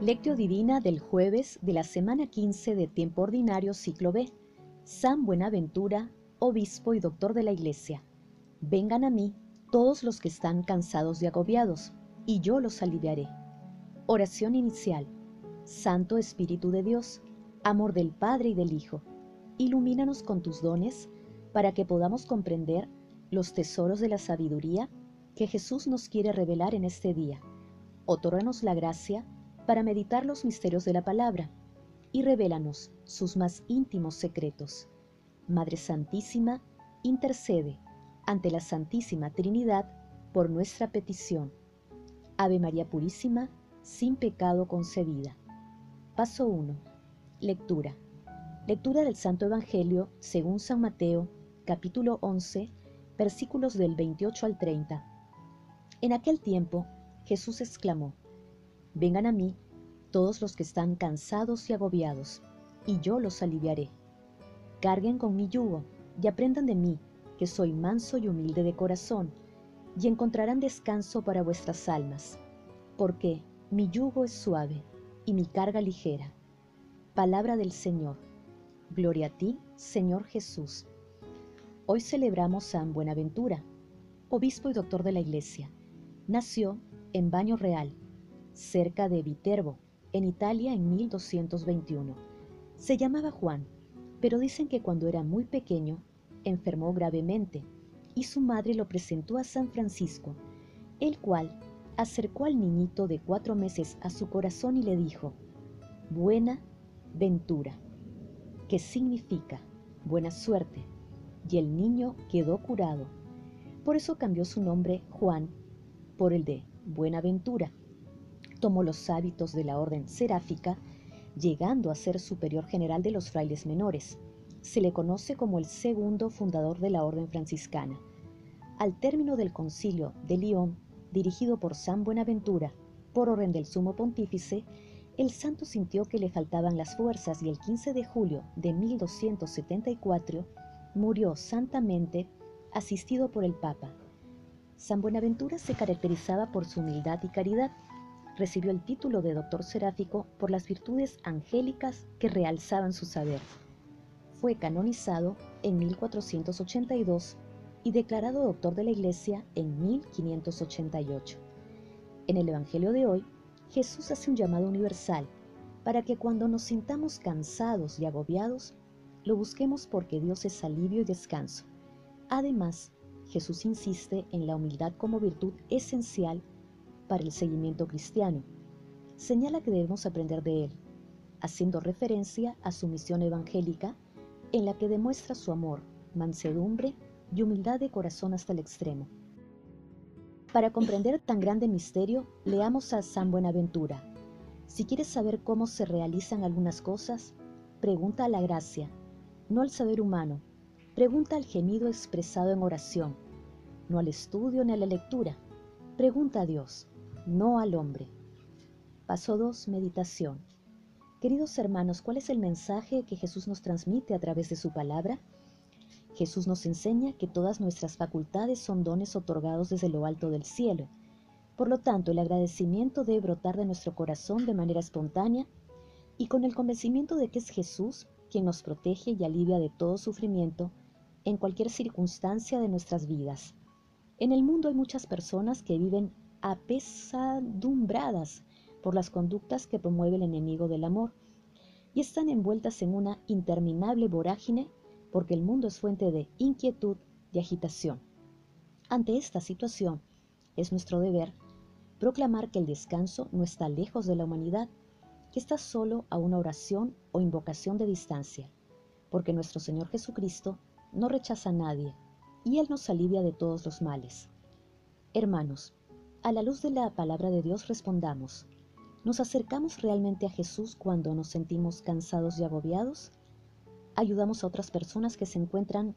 Lectio Divina del jueves de la semana 15 de Tiempo Ordinario Ciclo B. San Buenaventura, Obispo y Doctor de la Iglesia. Vengan a mí todos los que están cansados y agobiados, y yo los aliviaré. Oración inicial. Santo Espíritu de Dios, amor del Padre y del Hijo, ilumínanos con tus dones para que podamos comprender los tesoros de la sabiduría que Jesús nos quiere revelar en este día. Otórganos la gracia para meditar los misterios de la palabra y revélanos sus más íntimos secretos. Madre Santísima, intercede ante la Santísima Trinidad por nuestra petición. Ave María Purísima, sin pecado concebida. Paso 1. Lectura. Lectura del Santo Evangelio según San Mateo, capítulo 11, versículos del 28 al 30. En aquel tiempo, Jesús exclamó, Vengan a mí todos los que están cansados y agobiados, y yo los aliviaré. Carguen con mi yugo y aprendan de mí, que soy manso y humilde de corazón, y encontrarán descanso para vuestras almas, porque mi yugo es suave y mi carga ligera. Palabra del Señor. Gloria a ti, Señor Jesús. Hoy celebramos San Buenaventura, obispo y doctor de la Iglesia. Nació en Baño Real, cerca de Viterbo, en Italia en 1221. Se llamaba Juan, pero dicen que cuando era muy pequeño enfermó gravemente y su madre lo presentó a San Francisco, el cual acercó al niñito de cuatro meses a su corazón y le dijo, Buena ventura, que significa buena suerte, y el niño quedó curado. Por eso cambió su nombre Juan por el de Buenaventura tomó los hábitos de la orden seráfica, llegando a ser superior general de los frailes menores. Se le conoce como el segundo fundador de la orden franciscana. Al término del concilio de Lyon, dirigido por San Buenaventura, por orden del sumo pontífice, el santo sintió que le faltaban las fuerzas y el 15 de julio de 1274 murió santamente asistido por el Papa. San Buenaventura se caracterizaba por su humildad y caridad, recibió el título de doctor seráfico por las virtudes angélicas que realzaban su saber. Fue canonizado en 1482 y declarado doctor de la Iglesia en 1588. En el Evangelio de hoy, Jesús hace un llamado universal para que cuando nos sintamos cansados y agobiados, lo busquemos porque Dios es alivio y descanso. Además, Jesús insiste en la humildad como virtud esencial para el seguimiento cristiano. Señala que debemos aprender de él, haciendo referencia a su misión evangélica en la que demuestra su amor, mansedumbre y humildad de corazón hasta el extremo. Para comprender tan grande misterio, leamos a San Buenaventura. Si quieres saber cómo se realizan algunas cosas, pregunta a la gracia, no al saber humano, pregunta al gemido expresado en oración, no al estudio ni a la lectura, pregunta a Dios no al hombre. Paso 2. Meditación. Queridos hermanos, ¿cuál es el mensaje que Jesús nos transmite a través de su palabra? Jesús nos enseña que todas nuestras facultades son dones otorgados desde lo alto del cielo. Por lo tanto, el agradecimiento debe brotar de nuestro corazón de manera espontánea y con el convencimiento de que es Jesús quien nos protege y alivia de todo sufrimiento en cualquier circunstancia de nuestras vidas. En el mundo hay muchas personas que viven apesadumbradas por las conductas que promueve el enemigo del amor y están envueltas en una interminable vorágine porque el mundo es fuente de inquietud y agitación. Ante esta situación, es nuestro deber proclamar que el descanso no está lejos de la humanidad, que está solo a una oración o invocación de distancia, porque nuestro Señor Jesucristo no rechaza a nadie y Él nos alivia de todos los males. Hermanos, a la luz de la palabra de Dios respondamos, ¿nos acercamos realmente a Jesús cuando nos sentimos cansados y agobiados? ¿Ayudamos a otras personas que se encuentran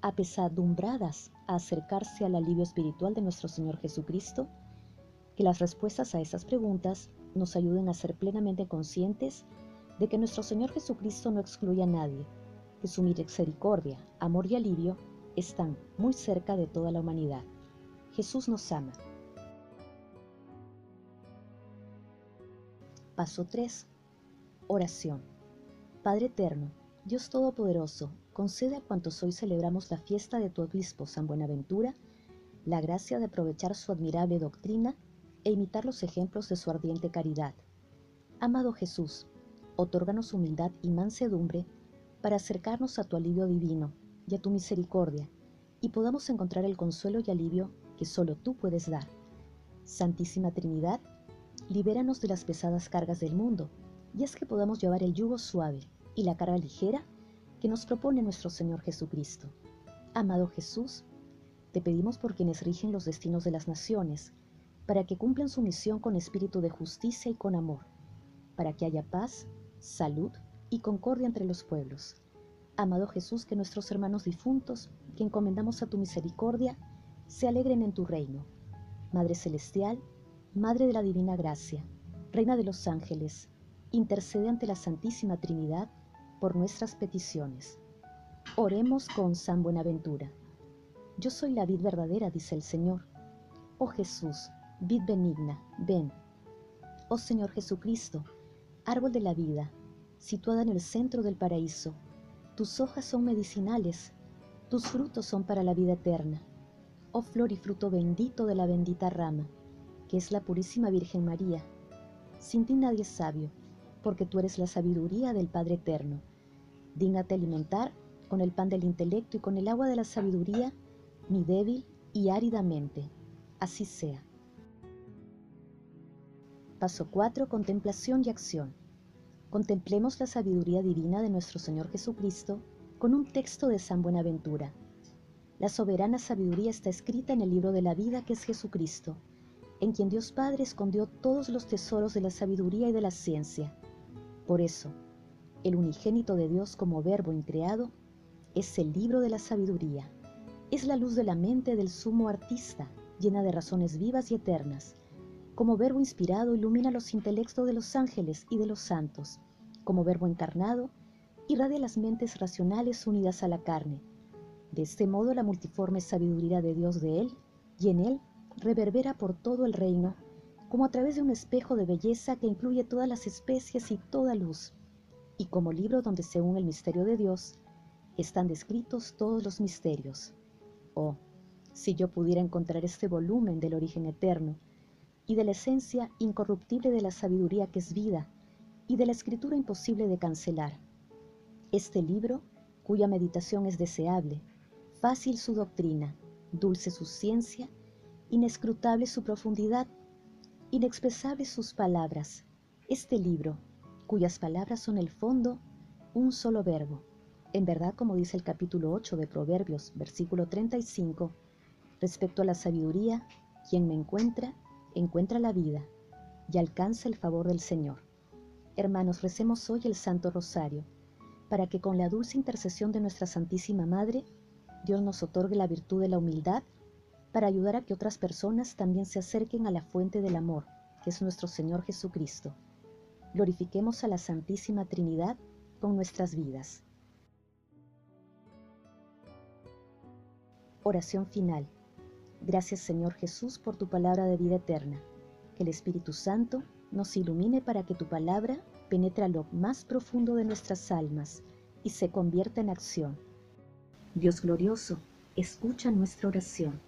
apesadumbradas a acercarse al alivio espiritual de nuestro Señor Jesucristo? Que las respuestas a esas preguntas nos ayuden a ser plenamente conscientes de que nuestro Señor Jesucristo no excluye a nadie, que su misericordia, amor y alivio están muy cerca de toda la humanidad. Jesús nos ama. Paso 3. Oración. Padre eterno, Dios Todopoderoso, concede a cuantos hoy celebramos la fiesta de tu obispo San Buenaventura la gracia de aprovechar su admirable doctrina e imitar los ejemplos de su ardiente caridad. Amado Jesús, otórganos humildad y mansedumbre para acercarnos a tu alivio divino y a tu misericordia, y podamos encontrar el consuelo y alivio que solo tú puedes dar. Santísima Trinidad, libéranos de las pesadas cargas del mundo, y es que podamos llevar el yugo suave y la carga ligera que nos propone nuestro Señor Jesucristo. Amado Jesús, te pedimos por quienes rigen los destinos de las naciones, para que cumplan su misión con espíritu de justicia y con amor, para que haya paz, salud y concordia entre los pueblos. Amado Jesús, que nuestros hermanos difuntos, que encomendamos a tu misericordia, se alegren en tu reino. Madre Celestial, Madre de la Divina Gracia, Reina de los Ángeles, intercede ante la Santísima Trinidad por nuestras peticiones. Oremos con San Buenaventura. Yo soy la vid verdadera, dice el Señor. Oh Jesús, vid benigna, ven. Oh Señor Jesucristo, árbol de la vida, situada en el centro del paraíso, tus hojas son medicinales, tus frutos son para la vida eterna. Oh flor y fruto bendito de la bendita rama, que es la purísima Virgen María. Sin ti nadie es sabio, porque tú eres la sabiduría del Padre Eterno. Dígnate alimentar con el pan del intelecto y con el agua de la sabiduría mi débil y árida mente. Así sea. Paso 4. Contemplación y acción. Contemplemos la sabiduría divina de nuestro Señor Jesucristo con un texto de San Buenaventura. La soberana sabiduría está escrita en el libro de la vida que es Jesucristo, en quien Dios Padre escondió todos los tesoros de la sabiduría y de la ciencia. Por eso, el unigénito de Dios como verbo increado es el libro de la sabiduría es la luz de la mente del sumo artista, llena de razones vivas y eternas. Como verbo inspirado ilumina los intelectos de los ángeles y de los santos. Como verbo encarnado, irradia las mentes racionales unidas a la carne. De este modo la multiforme sabiduría de Dios de Él y en Él reverbera por todo el reino, como a través de un espejo de belleza que incluye todas las especies y toda luz, y como libro donde según el misterio de Dios están descritos todos los misterios. Oh, si yo pudiera encontrar este volumen del origen eterno y de la esencia incorruptible de la sabiduría que es vida y de la escritura imposible de cancelar. Este libro, cuya meditación es deseable, fácil su doctrina, dulce su ciencia, inescrutable su profundidad, inexpresable sus palabras. Este libro, cuyas palabras son el fondo, un solo verbo, en verdad, como dice el capítulo 8 de Proverbios, versículo 35, respecto a la sabiduría, quien me encuentra, encuentra la vida y alcanza el favor del Señor. Hermanos, recemos hoy el Santo Rosario, para que con la dulce intercesión de nuestra Santísima Madre, Dios nos otorgue la virtud de la humildad para ayudar a que otras personas también se acerquen a la fuente del amor, que es nuestro Señor Jesucristo. Glorifiquemos a la Santísima Trinidad con nuestras vidas. Oración final. Gracias Señor Jesús por tu palabra de vida eterna. Que el Espíritu Santo nos ilumine para que tu palabra penetre lo más profundo de nuestras almas y se convierta en acción. Dios glorioso, escucha nuestra oración.